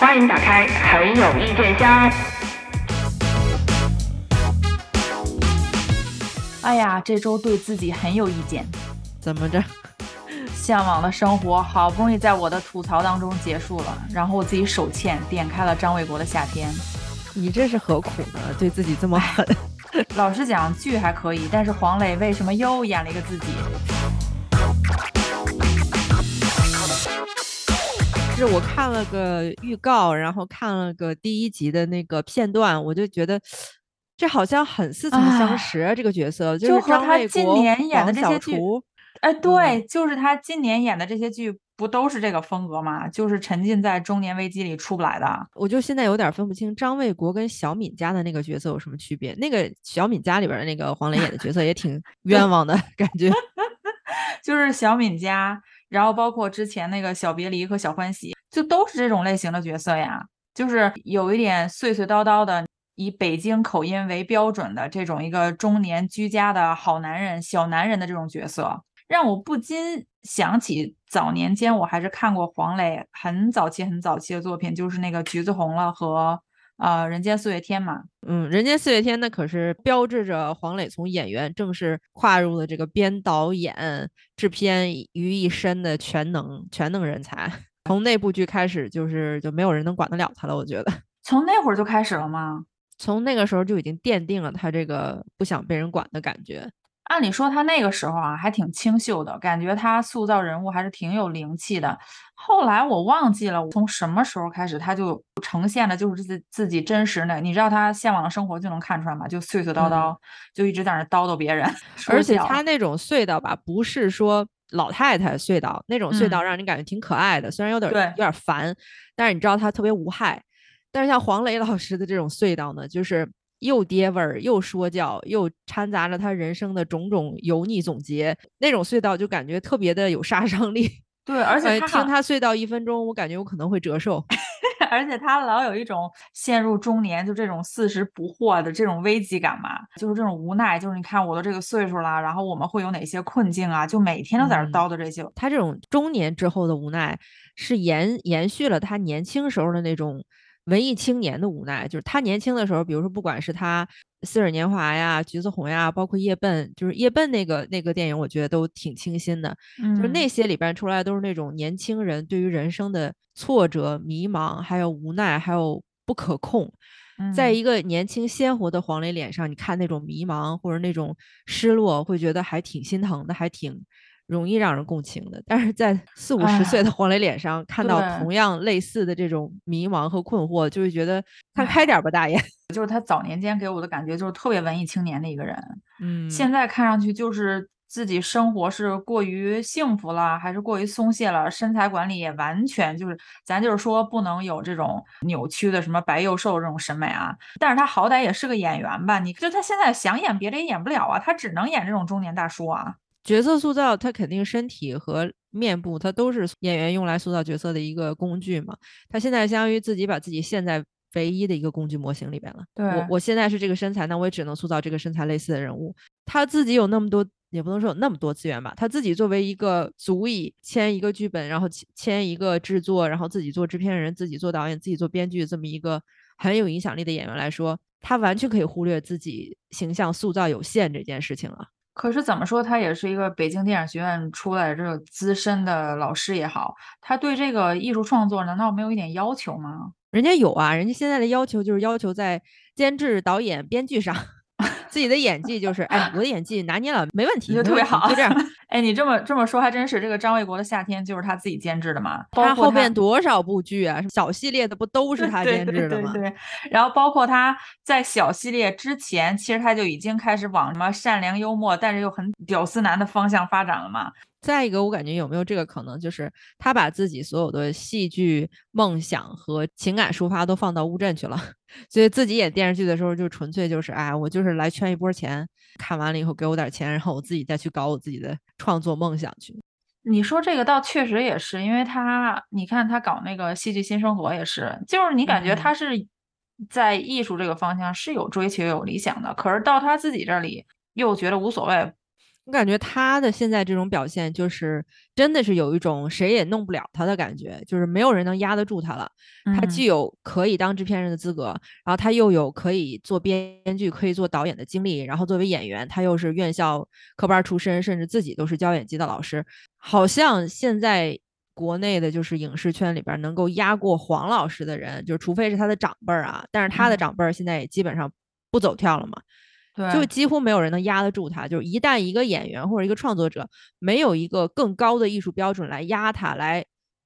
欢迎打开很有意见箱。哎呀，这周对自己很有意见，怎么着？向往的生活好不容易在我的吐槽当中结束了，然后我自己手欠点开了张卫国的《夏天》。你这是何苦呢？对自己这么狠？老实讲，剧还可以，但是黄磊为什么又演了一个自己？是我看了个预告，然后看了个第一集的那个片段，我就觉得这好像很似曾相识啊！这个角色就是和他今年演的这些剧，哎，嗯对，就是他今年演的这些剧，不都是这个风格吗？就是沉浸在中年危机里出不来的。我就现在有点分不清张卫国跟小敏家的那个角色有什么区别。那个小敏家里边的那个黄磊演的角色也挺冤枉的 感觉，就是小敏家。然后包括之前那个小别离和小欢喜，就都是这种类型的角色呀，就是有一点碎碎叨叨的，以北京口音为标准的这种一个中年居家的好男人、小男人的这种角色，让我不禁想起早年间我还是看过黄磊很早期、很早期的作品，就是那个《橘子红了》和。呃，人间四月天嘛，嗯，人间四月天那可是标志着黄磊从演员正式跨入了这个编导演、制片于一身的全能全能人才。从那部剧开始，就是就没有人能管得了他了。我觉得 从那会儿就开始了吗？从那个时候就已经奠定了他这个不想被人管的感觉。按理说他那个时候啊还挺清秀的，感觉他塑造人物还是挺有灵气的。后来我忘记了从什么时候开始，他就呈现的就是自自己真实的。你知道他向往的生活就能看出来吗？就碎碎叨叨，嗯、就一直在那叨叨别人。而且他那种隧道吧，不是说老太太隧道那种隧道，让人感觉挺可爱的，嗯、虽然有点有点烦，但是你知道他特别无害。但是像黄磊老师的这种隧道呢，就是。又爹味儿，又说教，又掺杂着他人生的种种油腻总结，那种隧道就感觉特别的有杀伤力。对，而且听他隧道一分钟，我感觉我可能会折寿。而且他老有一种陷入中年就这种四十不惑的这种危机感嘛，就是这种无奈，就是你看我都这个岁数了，然后我们会有哪些困境啊？就每天都在这叨叨这些、嗯。他这种中年之后的无奈，是延延续了他年轻时候的那种。文艺青年的无奈，就是他年轻的时候，比如说不管是他《似水年华》呀、《橘子红》呀，包括《夜奔》，就是《夜奔》那个那个电影，我觉得都挺清新的。嗯、就是那些里边出来都是那种年轻人对于人生的挫折、迷茫，还有无奈，还有不可控。嗯、在一个年轻鲜活的黄磊脸上，你看那种迷茫或者那种失落，会觉得还挺心疼的，还挺。容易让人共情的，但是在四五十岁的黄磊脸上看到同样类似的这种迷茫和困惑，就会觉得看开点吧，大爷。就是他早年间给我的感觉就是特别文艺青年的一个人，嗯，现在看上去就是自己生活是过于幸福了，还是过于松懈了，身材管理也完全就是，咱就是说不能有这种扭曲的什么白幼瘦这种审美啊。但是他好歹也是个演员吧？你就他现在想演别的也演不了啊，他只能演这种中年大叔啊。角色塑造，他肯定身体和面部，他都是演员用来塑造角色的一个工具嘛。他现在相当于自己把自己陷在唯一的一个工具模型里边了。对，我我现在是这个身材，那我也只能塑造这个身材类似的人物。他自己有那么多，也不能说有那么多资源吧。他自己作为一个足以签一个剧本，然后签一个制作，然后自己做制片人、自己做导演、自己做编剧这么一个很有影响力的演员来说，他完全可以忽略自己形象塑造有限这件事情了。可是怎么说，他也是一个北京电影学院出来的这个资深的老师也好，他对这个艺术创作难道没有一点要求吗？人家有啊，人家现在的要求就是要求在监制、导演、编剧上，自己的演技就是，哎，我的演技拿捏了，没问题，就特别好，就这样。哎，你这么这么说还真是，这个张卫国的《夏天》就是他自己监制的嘛？他后边多少部剧啊？小系列的不都是他监制的吗？对对对对。然后包括他在小系列之前，其实他就已经开始往什么善良幽默，但是又很屌丝男的方向发展了嘛。再一个，我感觉有没有这个可能，就是他把自己所有的戏剧梦想和情感抒发都放到乌镇去了，所以自己演电视剧的时候就纯粹就是，哎，我就是来圈一波钱，看完了以后给我点钱，然后我自己再去搞我自己的创作梦想去。你说这个倒确实也是，因为他，你看他搞那个戏剧新生活也是，就是你感觉他是在艺术这个方向是有追求、有理想的，可是到他自己这里又觉得无所谓。我感觉他的现在这种表现，就是真的是有一种谁也弄不了他的感觉，就是没有人能压得住他了。他嗯既有可以当制片人的资格，然后他又有可以做编剧、可以做导演的经历，然后作为演员，他又是院校科班出身，甚至自己都是教演技的老师。好像现在国内的就是影视圈里边能够压过黄老师的人，就是除非是他的长辈儿啊，但是他的嗯长辈儿现在也基本上不走跳了嘛。对，就几乎没有人能压得住他。就是一旦一个演员或者一个创作者没有一个更高的艺术标准来压他、来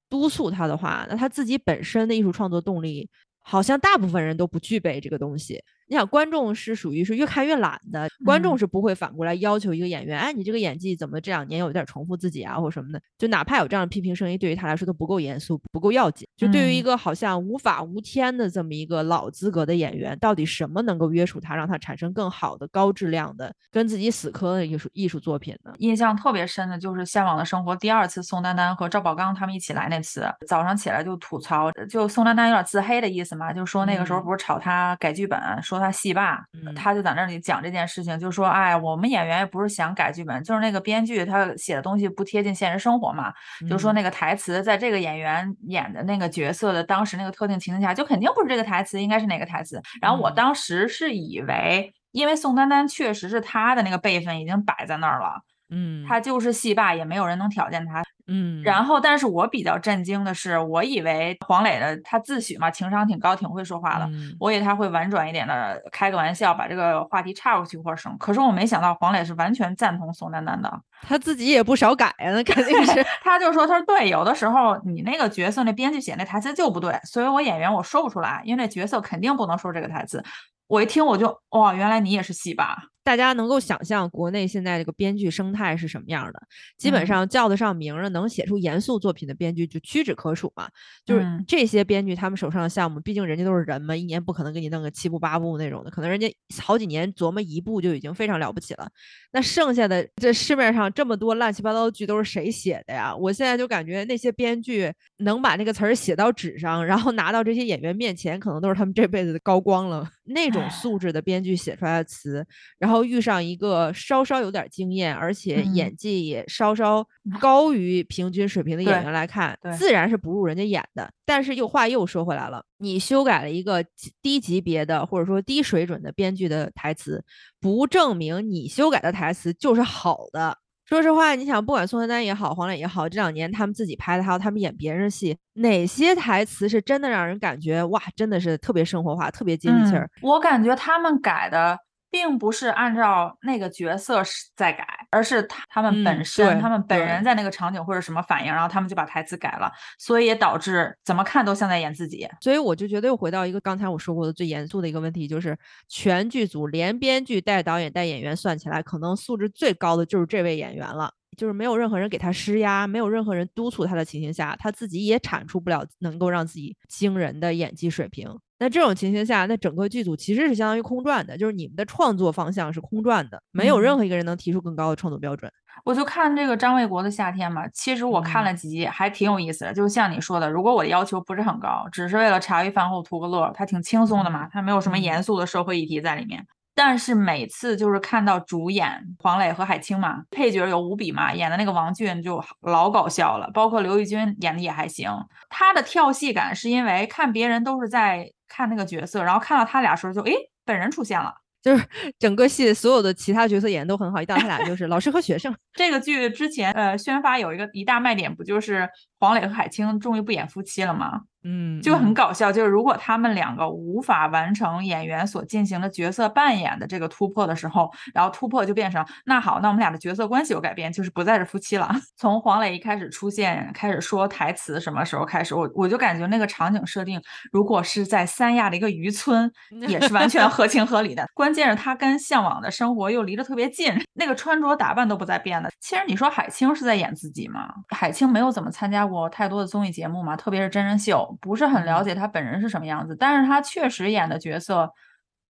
督促他的话，那他自己本身的艺术创作动力，好像大部分人都不具备这个东西。你想，观众是属于是越看越懒的，观众嗯是不会反过来要求一个演员，哎，你这个演技怎么这两年有点重复自己啊，或者什么的。就哪怕有这样的批评声音，对于他来说都不够严肃，不够要紧。就对于一嗯个好像无法无天的这么一个老资格的演员，到底什么能够约束他，让他产生更好的、高质量的、跟自己死磕的艺术艺术作品呢？印象特别深的就是《向往的生活》第二次宋丹丹和赵宝刚他们一起来那次，早上起来就吐槽，就宋丹丹有点自黑的意思嘛，就说那个时候嗯不是炒他改剧本，说他戏霸，嗯他就在那里讲这件事情，就说哎，我们演员也不是想改剧本，就是那个编剧他写的东西不贴近现实生活嘛，就说嗯那个台词在这个演员演的那个角色的当时那个特定情境下，就肯定不是这个台词，应该是哪个台词。然后我嗯当时是以为，因为宋丹丹确实是他的那个辈分已经摆在那儿了。嗯，他就是戏霸，也没有人能挑战他。嗯，然后，但是我比较震惊的是，我以为黄磊的他自诩嘛，情商挺高，挺会说话的，嗯我以为他会婉转一点的开个玩笑，把这个话题岔过去或者什么。可是我没想到黄磊是完全赞同宋丹丹的，他自己也不少改啊，那 肯定是 他就说，他说对，有的时候你那个角色那编剧写那台词就不对，所以我演员我说不出来，因为那角色肯定不能说这个台词。我一听我就哇，原来你也是戏霸。大家能够想象国内现在这个编剧生态是什么样的，基本嗯上叫得上名儿的，能写出严肃作品的编剧就屈指可数嘛。就是嗯这些编剧，他们手上的项目，毕竟人家都是人嘛，一年不可能给你弄个七部八部那种的，可能人家好几年琢磨一部就已经非常了不起了。那剩下的这市面上这么多乱七八糟的剧都是谁写的呀？我现在就感觉那些编剧能把那个词儿写到纸上，然后拿到这些演员面前，可能都是他们这辈子的高光了。那种素质的编剧写出来的词，然后遇上一个稍稍有点经验，而且嗯演技也稍稍 高于平均水平的演员来看，对自然是不入人家眼的。但是又话又说回来了，你修改了一个低级别的或者说低水准的编剧的台词，不证明你修改的台词就是好的。说实话，你想，不管宋丹丹也好，黄磊也好，这两年他们自己拍的，还有他们演别人的戏，哪些台词是真的让人感觉哇，真的是特别生活化，特别接地气儿嗯？我感觉他们改的并不是按照那个角色是在改，而是他他们本嗯身，对他们本人在那个场景或者什么反应，然后他们就把台词改了，所以也导致怎么看都像在演自己。所以我就觉得又回到一个刚才我说过的最严肃的一个问题，就是全剧组连编剧带导演带演员算起来，可能素质最高的就是这位演员了。就是没有任何人给他施压，没有任何人督促他的情形下，他自己也产出不了能够让自己惊人的演技水平。那这种情形下，那整个剧组其实是相当于空转的，就是你们的创作方向是空转的，没有任嗯何一个人能提出更高的创作标准。我就看这个张卫国的夏天嘛，其实我看嗯了几集，还挺有意思的。就像你说的，如果我的要求不是很高，只是为了茶余饭后图个乐儿，它挺轻松的嘛，它没有什么嗯严肃的社会议题在里面。但是每次就是看到主演黄磊和海清嘛，配角有吴比嘛，演的那个王俊就老搞笑了，包括刘奕君演的也还行。他的跳戏感是因为看别人都是在看那个角色，然后看到他俩时候就诶，本人出现了。就是整个戏所有的其他角色演的都很好，一到他俩就 是老师和学生。这个剧之前呃宣发有一个一大卖点，不就是黄磊和海清终于不演夫妻了吗？嗯，就很嗯搞笑，就是如果他们两个无法完成演员所进行的角色扮演的这个突破的时候，然后突破就变成那好，那我们俩的角色关系有改变，就是不再是夫妻了。从黄磊一开始出现，开始说台词，什么时候开始，我我就感觉那个场景设定，如果是在三亚的一个渔村，也是完全合情合理的。关键是他跟向往的生活又离得特别近，那个穿着打扮都不再变的。其实你说海清是在演自己吗？海清没有怎么参加过太多的综艺节目嘛，特别是真人秀，不是很了嗯解她本人是什么样子。但是她确实演的角色，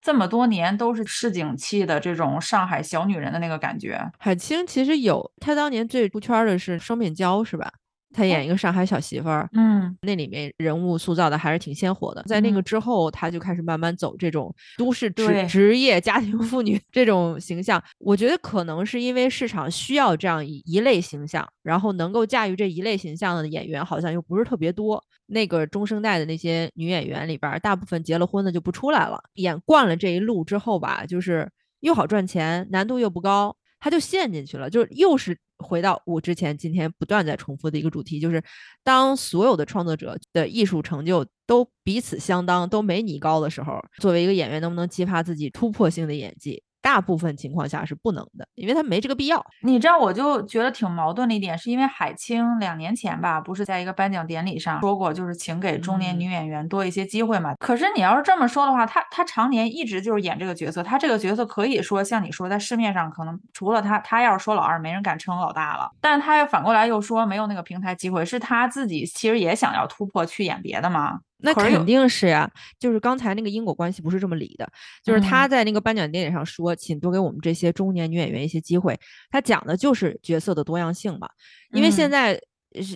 这么多年都是市井气的这种上海小女人的那个感觉。海清其实有，她当年最出圈儿的是双面胶，是吧？他演一个上海小媳妇儿，嗯，那里面人物塑造的还是挺鲜活的。在那个嗯之后，他就开始慢慢走这种都市职对职业家庭妇女这种形象。我觉得可能是因为市场需要这样一一类形象，然后能够驾驭这一类形象的演员好像又不是特别多。那个中生代的那些女演员里边儿，大部分结了婚的就不出来了。演惯了这一路之后吧，就是又好赚钱，难度又不高，他就陷进去了，就又是回到我之前今天不断在重复的一个主题，就是当所有的创作者的艺术成就都彼此相当，都没你高的时候，作为一个演员，能不能激发自己突破性的演技？大部分情况下是不能的，因为他没这个必要。你知道，我就觉得挺矛盾的一点，是因为海清两年前吧，不是在一个颁奖典礼上说过，就是请给中年嗯女演员多一些机会嘛。可是你要是这么说的话，她她常年一直就是演这个角色，她这个角色可以说像你说，在市面上可能除了她，她要是说老二，没人敢称老大了。但是她又反过来又说没有那个平台机会，是她自己其实也想要突破去演别的嘛。那肯定是呀，就是刚才那个因果关系不是这么理的，就是他嗯在那个颁奖典礼上说，请多给我们这些中年女演员一些机会，他讲的就是角色的多样性嘛。因为现嗯在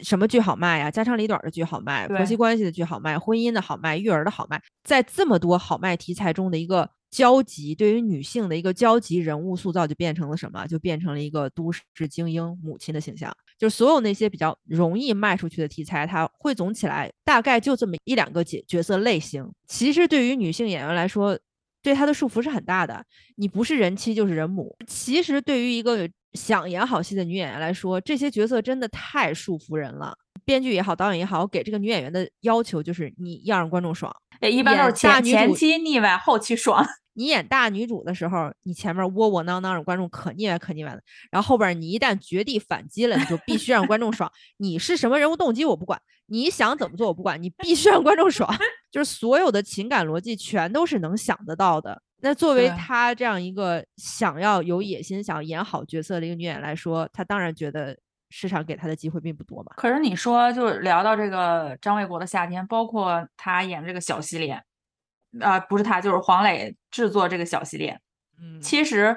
什么剧好卖呀？家长里短的剧好卖，婆媳关系的剧好卖，婚姻的好卖，育儿的好卖，在这么多好卖题材中的一个交集，对于女性的一个交集人物塑造，就变成了什么？就变成了一个都市精英母亲的形象。就是所有那些比较容易卖出去的题材，它汇总起来，大概就这么一两个角角色类型。其实对于女性演员来说，对她的束缚是很大的。你不是人妻就是人母。其实对于一个想演好戏的女演员来说，这些角色真的太束缚人了。编剧也好，导演也好，给这个女演员的要求就是你要让观众爽。哎一般都是前前期腻歪，后期爽。你演大女主的时候，你前面窝窝囊囊，让观众可腻歪可腻歪的，然后后边你一旦绝地反击了，你就必须让观众爽。你是什么人物动机我不管，你想怎么做我不管，你必须让观众爽。就是所有的情感逻辑全都是能想得到的。那作为对她这样一个想要有野心、想演好角色的一个女演员来说，她当然觉得市场给她的机会并不多嘛。可是你说，就是聊到这个张卫国的夏天，包括他演这个小系列，啊、不是他，就是黄磊制作这个小系列。嗯其实，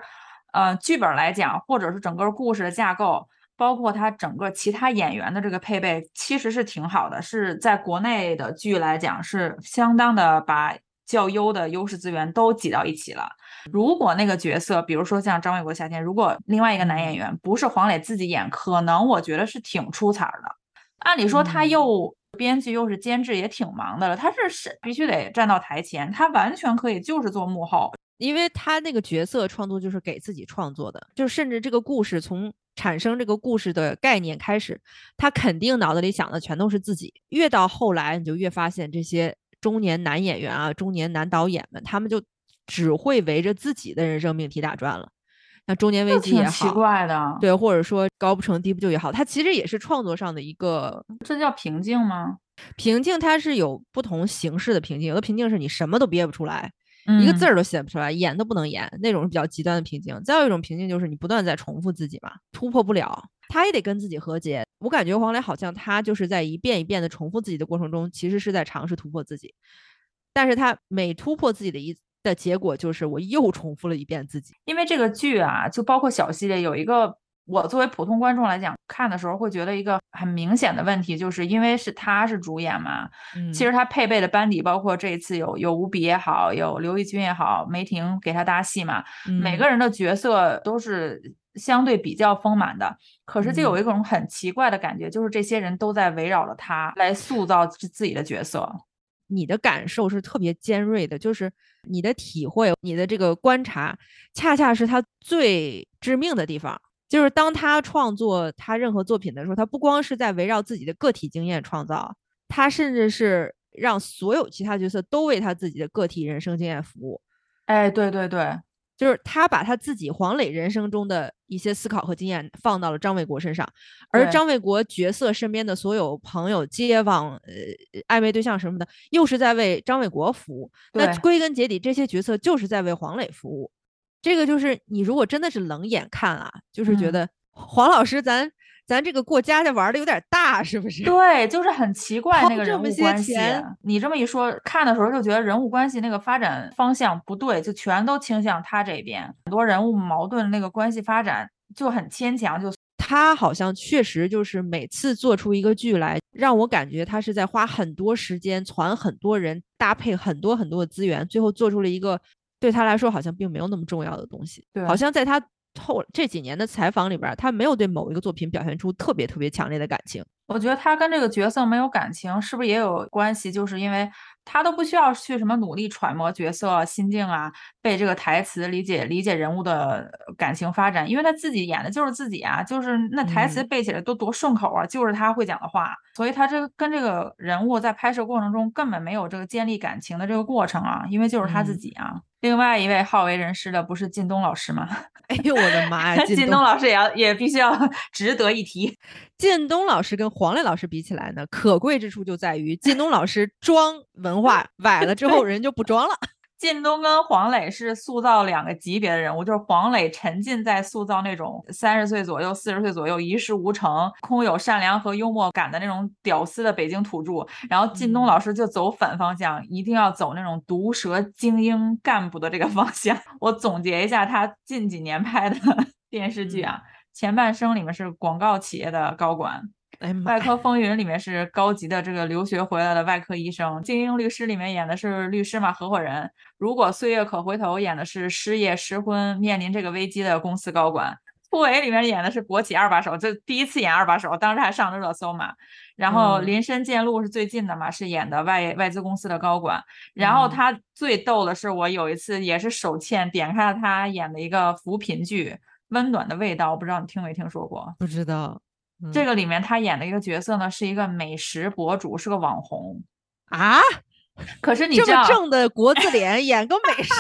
呃，剧本来讲，或者是整个故事的架构，包括他整个其他演员的这个配备，其实是挺好的，是在国内的剧来讲是相当的把较优的优势资源都挤到一起了。如果那个角色，比如说像张卫国夏天，如果另外一个男演员不是黄磊自己演，可能我觉得是挺出彩儿的。按理说他嗯又编剧又是监制，也挺忙的了，他是是必须得站到台前，他完全可以就是做幕后。因为他那个角色创作就是给自己创作的，就甚至这个故事从产生这个故事的概念开始，他肯定脑子里想的全都是自己。越到后来，你就越发现这些中年男演员啊、中年男导演们，他们就只会围着自己的人生命题打转了。那中年危机也好，奇怪的，对，或者说高不成低不就也好，它其实也是创作上的一个这叫瓶颈吗？瓶颈，它是有不同形式的瓶颈。有的瓶颈是你什么都憋不出来，嗯一个字儿都写不出来，演都不能演，那种是比较极端的瓶颈。再有一种瓶颈就是你不断在重复自己嘛，突破不了，他也得跟自己和解。我感觉黄磊好像他就是在一遍一遍的重复自己的过程中，其实是在尝试突破自己，但是他每突破自己的一的结果就是我又重复了一遍自己。因为这个剧啊，就包括小系列有一个。我作为普通观众来讲，看的时候会觉得一个很明显的问题，就是因为是他是主演嘛，嗯，其实他配备的班底，包括这一次有有吴比也好，有刘奕君也好，梅婷给他搭戏嘛，每嗯个人的角色都是相对比较丰满的。可是就有嗯一种很奇怪的感觉，就是这些人都在围绕着他来塑造自自己的角色。你的感受是特别尖锐的，就是你的体会、你的这个观察，恰恰是他最致命的地方。就是当他创作他任何作品的时候，他不光是在围绕自己的个体经验创造，他甚至是让所有其他角色都为他自己的个体人生经验服务。哎，对对对，就是他把他自己黄磊人生中的一些思考和经验放到了张卫国身上，而张卫国角色身边的所有朋友、街坊、呃暧昧对象什么的，又是在为张卫国服务。那归根结底，这些角色就是在为黄磊服务。这个就是你如果真的是冷眼看啊，就是觉嗯得黄老师咱咱这个过家家玩的有点大，是不是？对，就是很奇怪掏那个人物关系钱。你这么一说，看的时候就觉得人物关系那个发展方向不对，就全都倾向他这边。很多人物矛盾那个关系发展就很牵强，就他好像确实就是每次做出一个剧来，让我感觉他是在花很多时间攒很多人，搭配很多很多的资源，最后做出了一个对他来说好像并没有那么重要的东西。对好像在他后这几年的采访里边，他没有对某一个作品表现出特别特别强烈的感情。我觉得他跟这个角色没有感情，是不是也有关系？就是因为他都不需要去什么努力揣摩角色心境啊，背这个台词，理解理解人物的感情发展，因为他自己演的就是自己啊，就是那台词嗯背起来都多顺口啊，就是他会讲的话，所以他这个跟这个人物在拍摄过程中根本没有这个建立感情的这个过程啊，因为就是他自嗯己啊。另外一位好为人师的不是靳东老师吗？哎呦我的妈呀！靳靳东老师也要也必须要 值得一提。靳东老师跟黄磊老师比起来呢，可贵之处就在于靳东老师装文化 崴了之后，人就不装了。靳东跟黄磊是塑造两个级别的人物，就是黄磊沉浸在塑造那种三十岁左右、四十岁左右一事无成、空有善良和幽默感的那种屌丝的北京土著，然后靳东老师就走反方向，一定要走那种毒舌精英干部的这个方向。我总结一下他近几年拍的 电视剧啊，前半生里面是广告企业的高管，外科风云里面是高级的这个留学回来的外科医生，精英律师里面演的是律师嘛合伙人，如果岁月可回头演的是失业失婚面临这个危机的公司高管，突围里面演的是国企二把手，这第一次演二把手，当时还上了热搜嘛。然后嗯林深见鹿是最近的嘛，是演的外外资公司的高管。然后嗯他最逗的是，我有一次也是手欠点开了他演的一个扶贫剧《温暖的味道》，我不知道你听没听说过？不知道这个里面他演的一个角色呢，是一个美食博主，是个网红。啊，可是你这知道么，正的国字 脸演个美食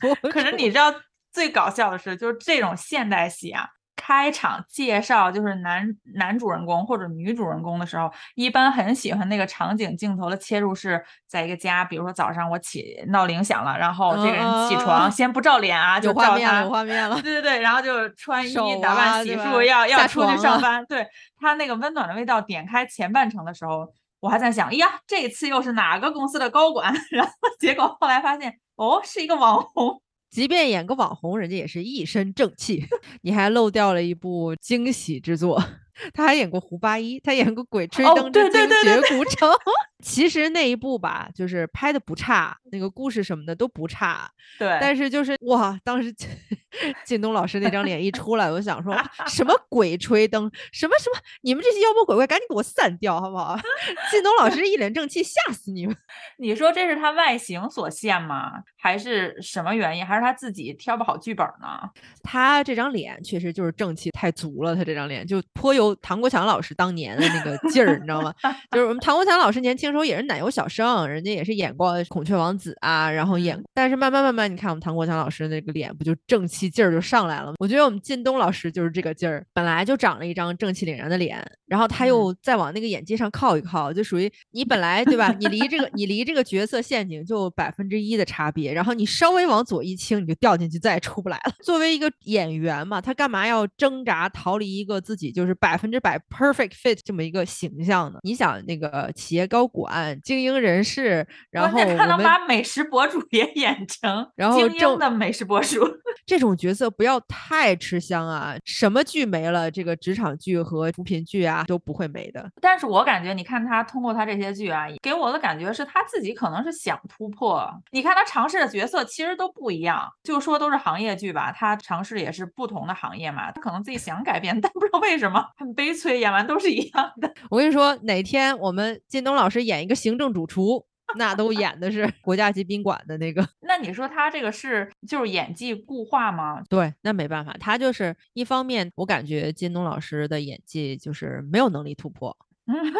博主，可是你知道最搞笑的是，就是这种现代戏啊，开场介绍就是男男主人公或者女主人公的时候，一般很喜欢那个场景镜头的切入是在一个家，比如说早上我起闹铃响了，然后这个人起床嗯先不照脸啊，就照他有画面了，有画面了。对对对，然后就穿衣打扮、洗漱，要要出去上班。对他那个温暖的味道，点开前半程的时候，我还在想，哎呀，这次又是哪个公司的高管？然后结果后来发现，哦，是一个网红。即便演个网红，人家也是一身正气。你还漏掉了一部惊喜之作，他还演过胡八一，他演过《鬼吹哦灯之对对精对绝古城》其实那一部吧，就是拍的不差，那个故事什么的都不差。对，但是就是哇，当时 靳东老师那张脸一出来，我就想说 什么鬼吹灯，什么什么，你们这些妖魔鬼怪赶紧给我散掉，好不好？靳东老师一脸正气，吓死你们！你说这是他外形所限吗？还是什么原因？还是他自己挑不好剧本呢？他这张脸确实就是正气太足了，他这张脸就颇有唐国强老师当年的那个劲儿，你知道吗？就是我们唐国强老师年轻时候也是奶油小生，人家也是演过《孔雀王子》啊，然后演嗯，但是慢慢慢慢，你看我们唐国强老师那个脸不就正气劲儿就上来了吗？我觉得我们靳东老师就是这个劲儿，本来就长了一张正气凛然的脸，然后他又再往那个演技上靠一靠，就属于你本来对吧？你离这个你离这个角色陷阱就百分之一的差别，然后你稍微往左一倾，你就掉进去，再也出不来了。作为一个演员嘛，他干嘛要挣扎逃离一个自己就是百分之百 perfect fit 这么一个形象呢？你想那个企业高管、精英人士，然后他能把美食博主 也演成然后精英的美食博主。这种角色不要太吃香啊！什么剧没了，这个职场剧和扶贫剧啊都不会没的。但是我感觉，你看他通过他这些剧啊，给我的感觉是他自己可能是想突破。你看他尝试的角色其实都不一样，就说都是行业剧吧，他尝试也是不同的行业嘛，他可能自己想改变，但不知道为什么很悲催，演完都是一样的。我跟你说，哪天我们靳东老师演一个行政主厨，那都演的是国家级宾馆的那个。那你说他这个是就是演技固化吗？对，那没办法，他就是一方面，我感觉靳东老师的演技就是没有能力突破。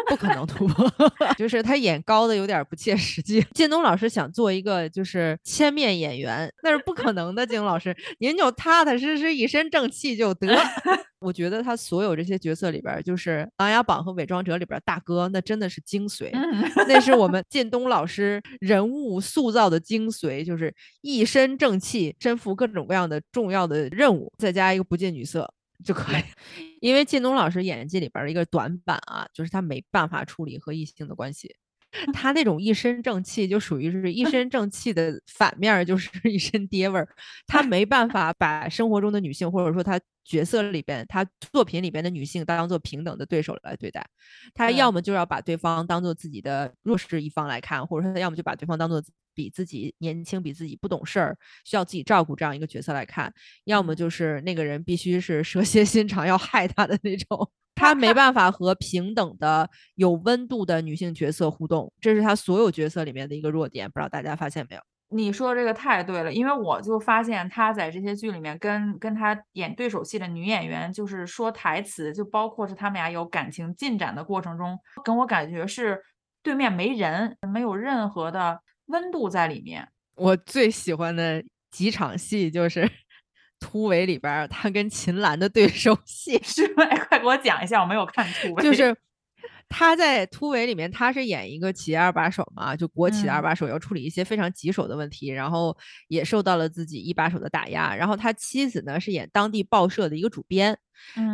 不可能突破，就是他演高的有点不切实际。靳东老师想做一个就是千面演员，那是不可能的。靳东老师，您就踏踏实实一身正气就得。我觉得他所有这些角色里边，就是《琅琊榜》和《伪装者》里边大哥，那真的是精髓，嗯，那是我们靳东老师人物塑造的精髓，就是一身正气，身负各种各样的重要的任务，再加一个不近女色。就可以，因为靳东老师演技里边的一个短板啊，就是他没办法处理和异性的关系。他那种一身正气，就属于是一身正气的反面，就是 一身爹味儿。他没办法把生活中的女性，或者说他角色里边，他作品里边的女性当做平等的对手来对待，他要么就要把对方当做自己的弱势一方来看，或者说他要么就把对方当做比自己年轻、比自己不懂事儿、需要自己照顾这样一个角色来看，要么嗯就是那个人必须是 蛇蝎心肠要害他的那种。他没办法和平等的、有温度的女性角色互动，这是他所有角色里面的一个弱点。不知道大家发现没有？你说这个太对了，因为我就发现他在这些剧里面跟跟他演对手戏的女演员，就是说台词，就包括是他们俩有感情进展的过程中，跟我感觉是对面没人，没有任何的温度在里面。我最喜欢的几场戏就是突围里边儿他跟秦岚的对手戏，是吧？哎快给我讲一下，我没有看突围。就是他在突围里面，他是演一个企业二把手嘛，就国企的二嗯把手，要处理一些非常棘手的问题，然后也受到了自己一把手的打压。然后他妻子呢是演当地报社的一个主编，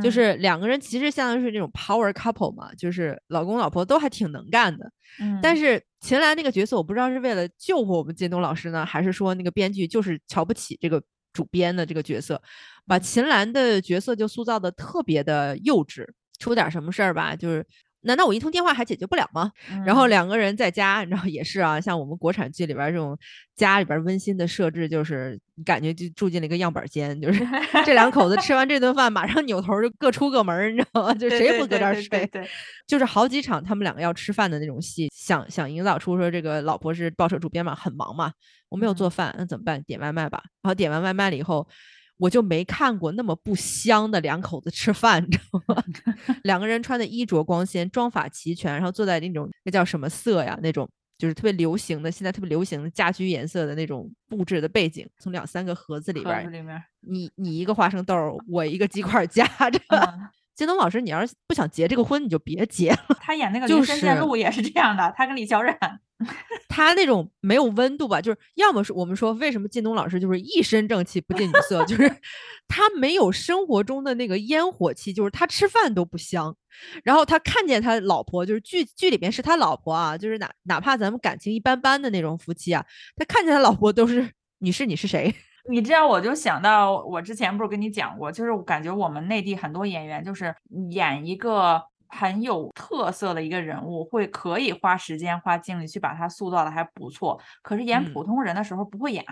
就嗯是两个人其实相当于是那种 power couple 嘛，就是老公老婆都还挺能干的。嗯，但是秦岚那个角色，我不知道是为了救活我们靳东老师呢，还是说那个编剧就是瞧不起这个主编的这个角色，把嗯秦岚的角色就塑造的特别的幼稚，出点什么事儿吧，就是。难道我一通电话还解决不了吗？然后嗯两个人在家，你知道也是啊，像我们国产剧里边儿这种家里边儿温馨的设置，就是感觉就住进了一个样板间，就是 这两口子吃完这顿饭，马上扭头儿就各出各门儿，你知道吗？就谁也不搁这儿睡。对对就是好几场他们两个要吃饭的那种戏，想想营造出说这个老婆是报社主编嘛，很忙嘛，我没有做嗯饭，那怎么办？点外卖吧。然后点完外卖了以后，我就没看过那么不香的两口子吃饭，你知道吗？两个人穿的衣着光鲜，妆法齐全，然后坐在那种那叫什么色呀？那种就是特别流行的，现在特别流行的家居颜色的那种布置的背景，从两三个盒子里边你你一个花生豆儿，我一个鸡块儿夹着。嗯，金东老师，你要是不想结这个婚，你就别结了。他演那个就林深见是鹿也是这样的，他跟李小冉，他那种没有温度吧，就是要么是我们说为什么靳东老师就是一身正气不近女色，就是 他没有生活中的那个烟火气，就是他吃饭都不香。然后他看见他老婆，就是剧剧里面是他老婆啊，就是哪哪怕咱们感情一般般的那种夫妻啊，他看见他老婆都是你是，你是谁？你知道我就想到，我之前不是跟你讲过，就是我感觉我们内地很多演员就是演一个很有特色的一个人物，会可以花时间花精力去把他塑造的还不错，可是演嗯普通人的时候不会演。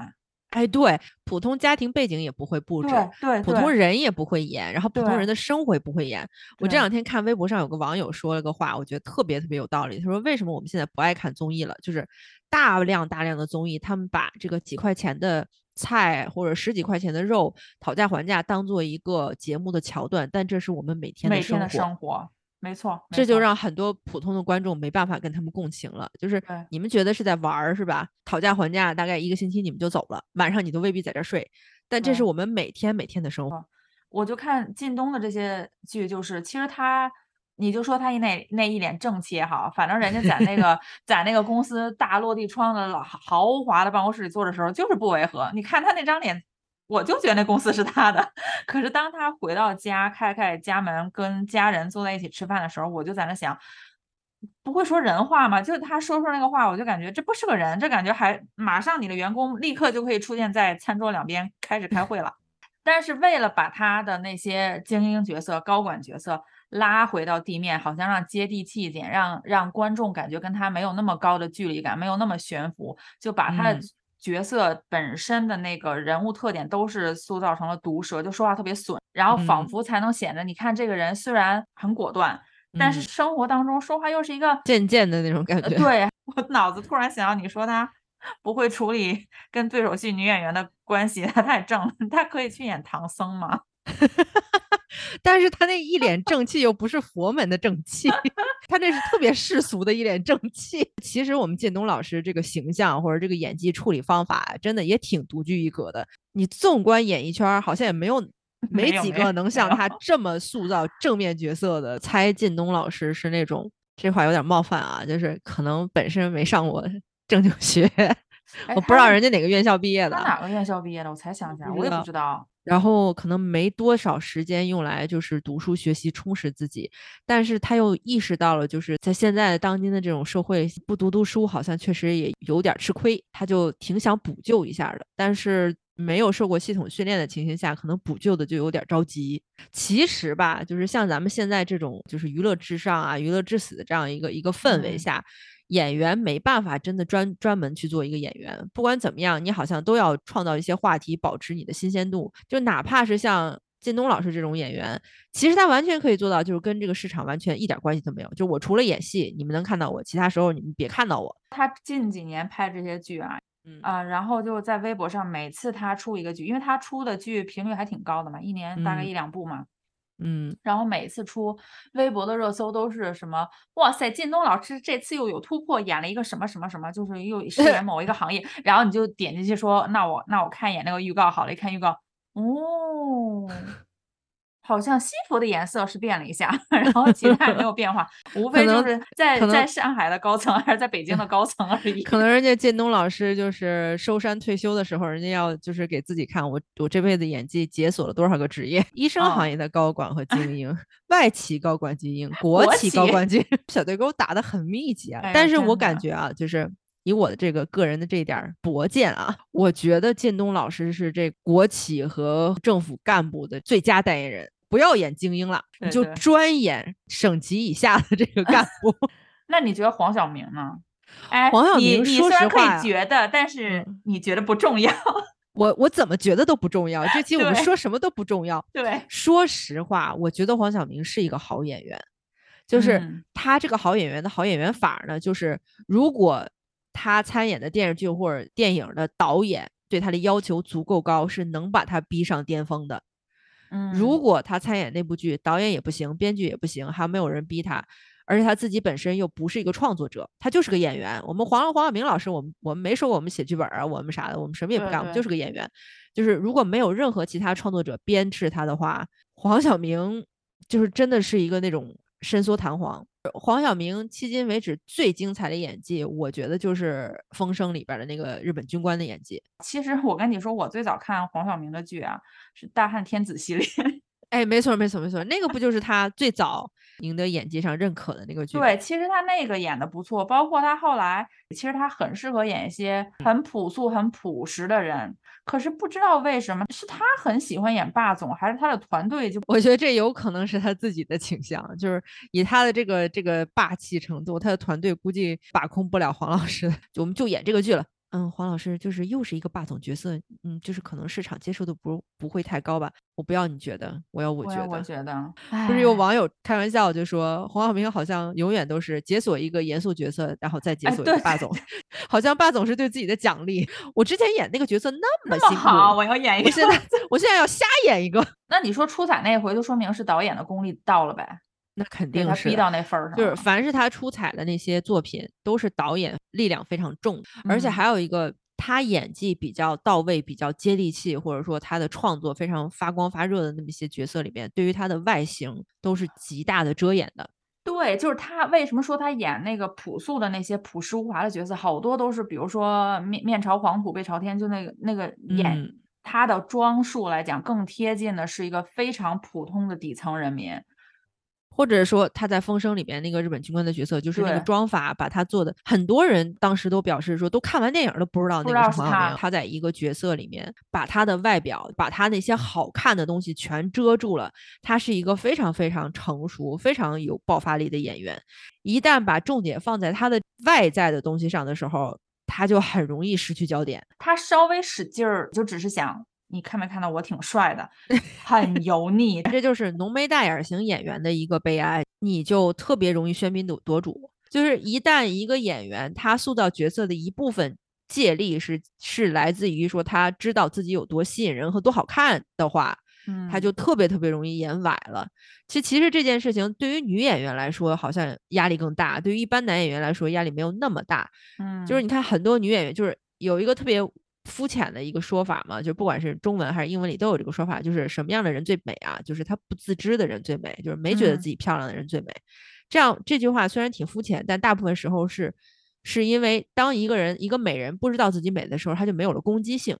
哎，对，普通家庭背景也不会布置，对对普通人也不会演，然后普通人的生活也不会演。我这两天看微博上有个网友说了个话，我觉得特别特别有道理。他说：“为什么我们现在不爱看综艺了？就是大量大量的综艺，他们把这个几块钱的菜或者十几块钱的肉讨价还价当做一个节目的桥段，但这是我们每天的每天的生活。没错，没这就让很多普通的观众没办法跟他们共情了。就是你们觉得是在玩儿是吧？讨价还价，大概一个星期你们就走了，晚上你都未必在这儿睡。但这是我们每天每天的生活。我就看靳东的这些剧，就是其实他，你就说他一那那一脸正气也好，反正人家在那个在那个公司大落地窗的老豪华的办公室里坐的时候，就是不违和。你看他那张脸，我就觉得那公司是他的。可是当他回到家，开开家门，跟家人坐在一起吃饭的时候，我就在那想。不会说人话吗？就是他说出那个话，我就感觉这不是个人，这感觉还马上你的员工立刻就可以出现在餐桌两边开始开会了。但是为了把他的那些精英角色、高管角色拉回到地面，好像让接地气一点，让让观众感觉跟他没有那么高的距离感，没有那么悬浮，就把他的嗯角色本身的那个人物特点都是塑造成了毒舌，就说话特别损，然后仿嗯佛才能显得你看这个人虽然很果断，但是嗯生活当中说话又是一个渐渐的那种感觉。呃对我脑子突然想到，你说他不会处理跟对手戏女演员的关系，他太正了，他可以去演唐僧吗？但是他那一脸正气又不是佛门的正气，他那是特别世俗的一脸正气。其实我们靳东老师这个形象或者这个演技处理方法，真的也挺独具一格的。你纵观演艺圈儿，好像也没有 没几个能像他这么塑造正面角色的。猜靳东老师是那种这话有点冒犯啊，就是可能本身没上过正经学，我不知道人家哪个院校毕业的哪个院校毕业的？我才想起来，我也不知道。然后可能没多少时间用来就是读书学习充实自己，但是他又意识到了，就是在现在当今的这种社会，不读读书好像确实也有点吃亏，他就挺想补救一下的。但是没有受过系统训练的情形下，可能补救的就有点着急。其实吧，就是像咱们现在这种就是娱乐至上啊、娱乐至死的这样一个一个氛围嗯下，演员没办法真的专专门去做一个演员。不管怎么样，你好像都要创造一些话题，保持你的新鲜度。就哪怕是像靳东老师这种演员，其实他完全可以做到，就是跟这个市场完全一点关系都没有。就我除了演戏，你们能看到我，其他时候你们别看到我。他近几年拍这些剧啊，嗯啊、然后就在微博上，每次他出一个剧，因为他出的剧频率还挺高的嘛，一年大概嗯一两部嘛。嗯，然后每次出微博的热搜都是什么？哇塞，靳东老师这次又有突破，演了一个什么什么什么，就是又饰演某一个行业。然后你就点进去说，那我那我看一眼那个预告好了，一看预告，哦，好像西服的颜色是变了一下，然后其他也没有变化，无非就是在在上海的高层还是在北京的高层而已。可能人家靳东老师就是收山退休的时候，人家要就是给自己看我我这辈子演技解锁了多少个职业，医生行哦业的高管和精英，外企高管精英，国国企高管精英，小对勾打得很密集啊。哎但是我感觉啊，就是。以我的这个个人的这点儿薄见啊，我觉得靳东老师是这国企和政府干部的最佳代言人。不要演精英了，你就专演省级以下的这个干 部。那你觉得黄晓明呢？哎，黄晓明说你虽然可以觉得，但是嗯你觉得不重要。我我怎么觉得都不重要，这期我们说什么都不重要。对，说实话，我觉得黄晓明是一个好演员，就是嗯他这个好演员的好演员法儿呢，就是如果他参演的电视剧或者电影的导演对他的要求足够高，是能把他逼上巅峰的。嗯，如果他参演那部剧，导演也不行，编剧也不行，还没有人逼他，而且他自己本身又不是一个创作者，他就是个演员。我们黄黄晓明老师，我们我们没说过我们写剧本啊，我们啥的，我们什么也不干，我们就是个演员。就是如果没有任何其他创作者鞭笞他的话，黄晓明就是真的是一个那种伸缩弹簧。黄晓明迄今为止最精彩的演技，我觉得就是《风声》里边的那个日本军官的演技。其实我跟你说，我最早看黄晓明的剧啊，是《大汉天子》系列。哎，没错，没错，没错，那个不就是他最早赢得演技上认可的那个剧？对，其实他那个演的不错，包括他后来，其实他很适合演一些很朴素、很朴实的人。可是不知道为什么，是他很喜欢演霸总，还是他的团队就我觉得这有可能是他自己的倾向，就是以他的这个这个霸气程度，他的团队估计把控不了黄老师，就我们就演这个剧了。嗯，黄老师就是又是一个霸总角色，嗯，就是可能市场接受度不不会太高吧。我不要你觉得，我要我我觉得。我觉得，不是有网友开玩笑就说黄晓明好像永远都是解锁一个严肃角色，然后再解锁一个霸总，好像霸总是对自己的奖励。我之前演那个角色那么好，我要演一个。我现在我现在要瞎演一个，那你说出彩那回，就说明是导演的功力到了呗，那肯定是他逼到那份儿上就是凡是他出彩的那些作品，都是导演力量非常重的，而且嗯还有一个他演技比较到位、比较接地气，或者说他的创作非常发光发热的那么一些角色里面，对于他的外形都是极大的遮掩的。对，就是他为什么说他演那个朴素的那些朴实无华的角色，好多都是比如说面面朝黄土背朝天，就那个那个演、嗯他的装束来讲，更贴近的是一个非常普通的底层人民。或者说他在《风声》里边那个日本军官的角色，就是那个妆法把他做的，很多人当时都表示说，都看完电影都不知道不那个知道是他是黄晓明。他在一个角色里面，把他的外表，把他那些好看的东西全遮住了。他是一个非常非常成熟、非常有爆发力的演员。一旦把重点放在他的外在的东西上的时候，他就很容易失去焦点。他稍微使劲儿，就只是想你看没看到我挺帅的，很油腻。这就是浓眉大眼型演员的一个悲哀，你就特别容易喧宾夺夺主。就是一旦一个演员他塑造角色的一部分借力是是来自于说他知道自己有多吸引人和多好看的话，嗯，他就特别特别容易演歪了。其实其实这件事情对于女演员来说好像压力更大，对于一般男演员来说压力没有那么大。嗯，就是你看很多女演员，就是有一个特别肤浅的一个说法嘛，就不管是中文还是英文里都有这个说法，就是什么样的人最美啊？就是她不自知的人最美，就是没觉得嗯自己漂亮的人最美。这样这句话虽然挺肤浅，但大部分时候是是因为当一个人一个美人不知道自己美的时候，她就没有了攻击性。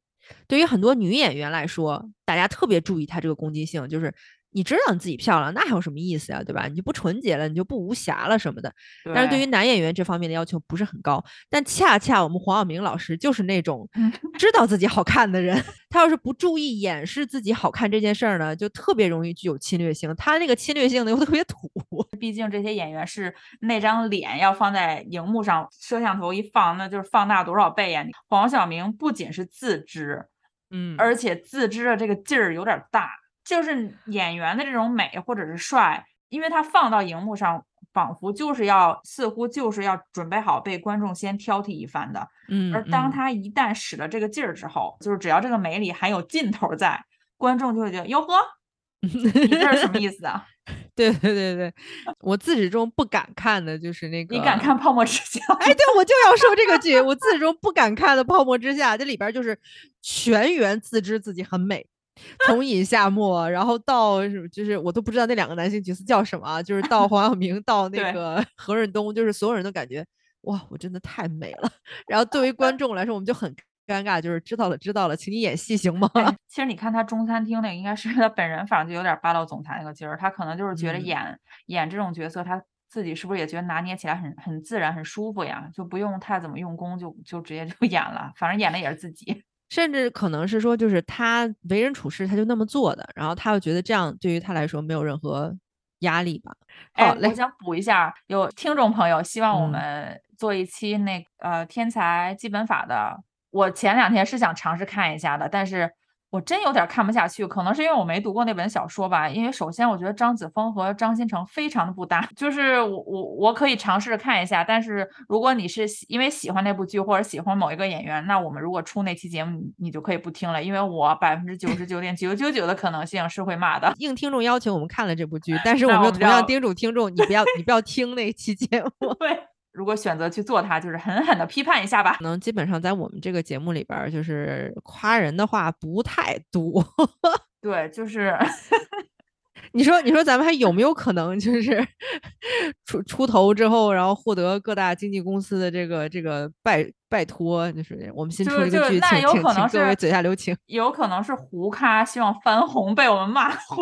对于很多女演员来说，大家特别注意她这个攻击性，就是你知道你自己漂亮，那还有什么意思呀，对吧？你就不纯洁了，你就不无瑕了什么的。但是对于男演员这方面的要求不是很高，但恰恰我们黄晓明老师就是那种知道自己好看的人，他要是不注意掩饰自己好看这件事儿呢，就特别容易具有侵略性。他那个侵略性呢又特别土，毕竟这些演员是那张脸要放在荧幕上，摄像头一放，那就是放大多少倍呀？黄晓明不仅是自知，嗯，而且自知的这个劲儿有点大。就是演员的这种美或者是帅，因为他放到荧幕上，仿佛就是要，似乎就是要准备好被观众先挑剔一番的。嗯，而当他一旦使了这个劲儿之后，就是只要这个美里还有劲头在，观众就会觉得哟呵，你这是什么意思啊？对对对对，我自始终不敢看的就是那个。你敢看《泡沫之夏》？哎，对，我就要说这个剧，我自始终不敢看的《泡沫之夏》，这里边就是全员自知自己很美。从尹夏沫，然后到就是我都不知道那两个男性角色叫什么，就是 到黄晓明，到那个 何润东，就是所有人都感觉哇，我真的太美了。然后对于观众来说，我们就很尴尬，就是知道了知道了，请你演戏行吗？其实你看他中餐厅那个，应该是他本人，反正就有点霸道总裁那个劲儿。他可能就是觉得演演这种角色，他自己是不是也觉得拿捏起来很很自然、很舒服呀？就不用太怎么用功，就就直接就演了，反正演的也是自己。甚至可能是说，就是他为人处事，他就那么做的，然后他又觉得这样对于他来说没有任何压力吧。哎，我想补一下，有听众朋友希望我们做一期那呃天才基本法的，我前两天是想尝试看一下的，但是。我真有点看不下去，可能是因为我没读过那本小说吧。因为首先我觉得张子枫和张新成非常的不搭，就是我我我可以尝试着看一下，但是如果你是因为喜欢那部剧或者喜欢某一个演员，那我们如果出那期节目，你你就可以不听了，因为我百分之九十九点九九九的可能性是会骂的。应听众要求，我们看了这部剧，但是我们又同样叮嘱听众，你不要你不要听那期节目。对。如果选择去做它，就是狠狠的批判一下吧。可能基本上在我们这个节目里边，就是夸人的话不太多。对，就是 你说，你说咱们还有没有可能，就是 出出头之后，然后获得各大经纪公司的这个这个拜拜托？就是我们新出了一个剧，请请请各位嘴下留情。有可能是胡咖希望翻红，被我们骂红。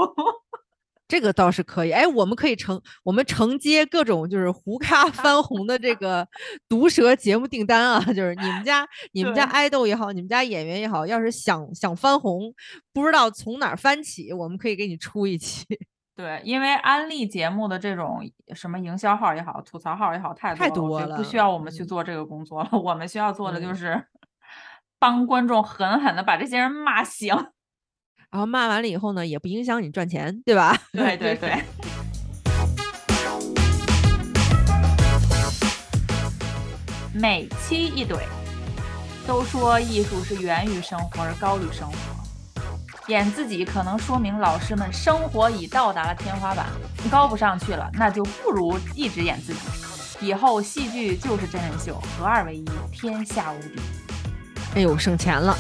这个倒是可以，哎，我们可以承我们承接各种就是胡咖 翻红的这个毒舌节目订单啊，就是你们 家你们家爱豆也好，你们家演员也好，要是想想翻红，不知道从哪儿翻起，我们可以给你出一期。对，因为安利节目的这种什么营销号也好，吐槽号也好，太太多了，不需要我们去做这个工作了。我们需要做的就是帮观众狠狠的把这些人骂醒。然后骂完了以后呢，也不影响你赚钱，对吧？对对对。每期一怼，都说艺术是源于生活而高于生活。演自己可能说明老师们生活已到达了天花板，高不上去了，那就不如一直演自己。以后戏剧就是真人秀，合二为一，天下无敌。哎呦，省钱了。